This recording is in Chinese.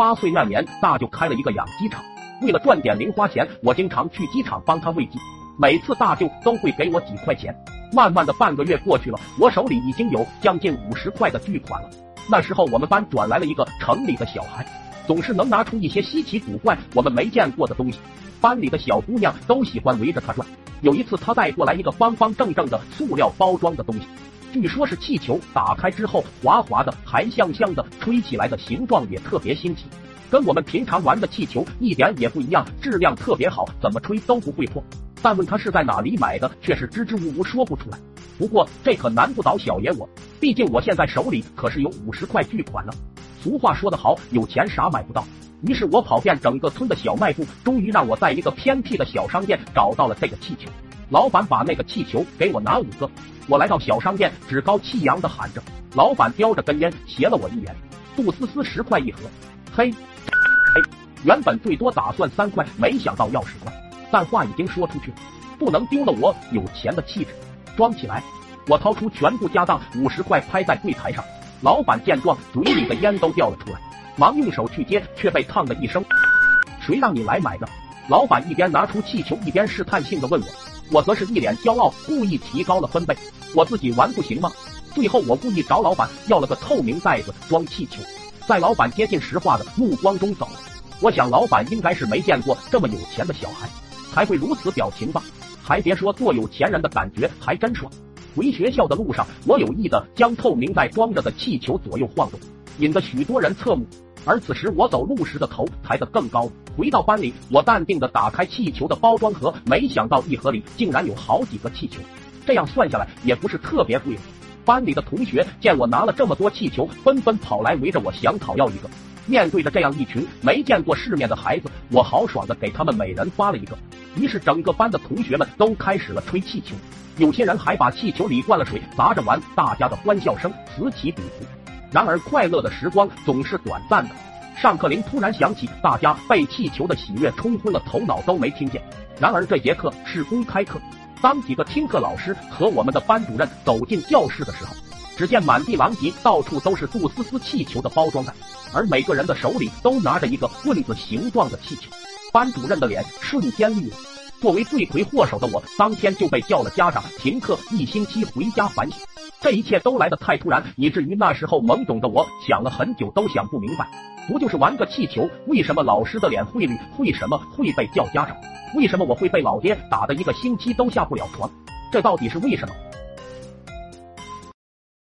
八岁那年，大舅开了一个养鸡场，为了赚点零花钱，我经常去鸡场帮他喂鸡。每次大舅都会给我几块钱。慢慢的，半个月过去了，我手里已经有将近五十块的巨款了。那时候我们班转来了一个城里的小孩，总是能拿出一些稀奇古怪、我们没见过的东西。班里的小姑娘都喜欢围着他转。有一次，他带过来一个方方正正的塑料包装的东西，据说是气球，打开之后滑滑的，还香香的，吹起来的形状也特别新奇，跟我们平常玩的气球一点也不一样，质量特别好，怎么吹都不会破。但问他是在哪里买的，却是支支吾吾说不出来。不过这可难不倒小爷我，毕竟我现在手里可是有五十块巨款呢。俗话说得好，有钱啥买不到。于是我跑遍整个村的小卖部，终于让我在一个偏僻的小商店找到了这个气球。老板把那个气球给我拿五个。我来到小商店，趾高气扬的喊着。老板叼着根烟，斜了我一眼。杜思思十块一盒。嘿，嘿，原本最多打算三块，没想到要十块。但话已经说出去了，不能丢了我有钱的气质。装起来！我掏出全部家当五十块，拍在柜台上。老板见状，嘴里的烟都掉了出来，忙用手去接，却被烫的一声。谁让你来买的？老板一边拿出气球，一边试探性的问我。我则是一脸骄傲，故意提高了分贝。我自己玩不行吗？最后我故意找老板要了个透明袋子装气球，在老板接近石化的目光中走。我想老板应该是没见过这么有钱的小孩。才会如此表情吧？还别说，做有钱人的感觉还真爽。回学校的路上，我有意的将透明袋装着的气球左右晃动，引得许多人侧目。而此时我走路时的头抬得更高。回到班里，我淡定地打开气球的包装盒，没想到一盒里竟然有好几个气球，这样算下来也不是特别贵。班里的同学见我拿了这么多气球，纷纷跑来围着我，想讨要一个。面对着这样一群没见过世面的孩子，我豪爽的给他们每人发了一个。于是整个班的同学们都开始了吹气球，有些人还把气球里灌了水砸着玩，大家的欢笑声此起彼伏。然而快乐的时光总是短暂的，上课铃突然响起，大家被气球的喜悦冲昏了头脑，都没听见。然而这节课是公开课，当几个听课老师和我们的班主任走进教室的时候。只见满地狼藉，到处都是杜思思气球的包装袋，而每个人的手里都拿着一个棍子形状的气球。班主任的脸瞬间绿了。作为罪魁祸首的我，当天就被叫了家长，停课一星期，回家反省。这一切都来得太突然，以至于那时候懵懂的我想了很久都想不明白，不就是玩个气球，为什么老师的脸会绿？为什么会被叫家长？为什么我会被老爹打的一个星期都下不了床？这到底是为什么？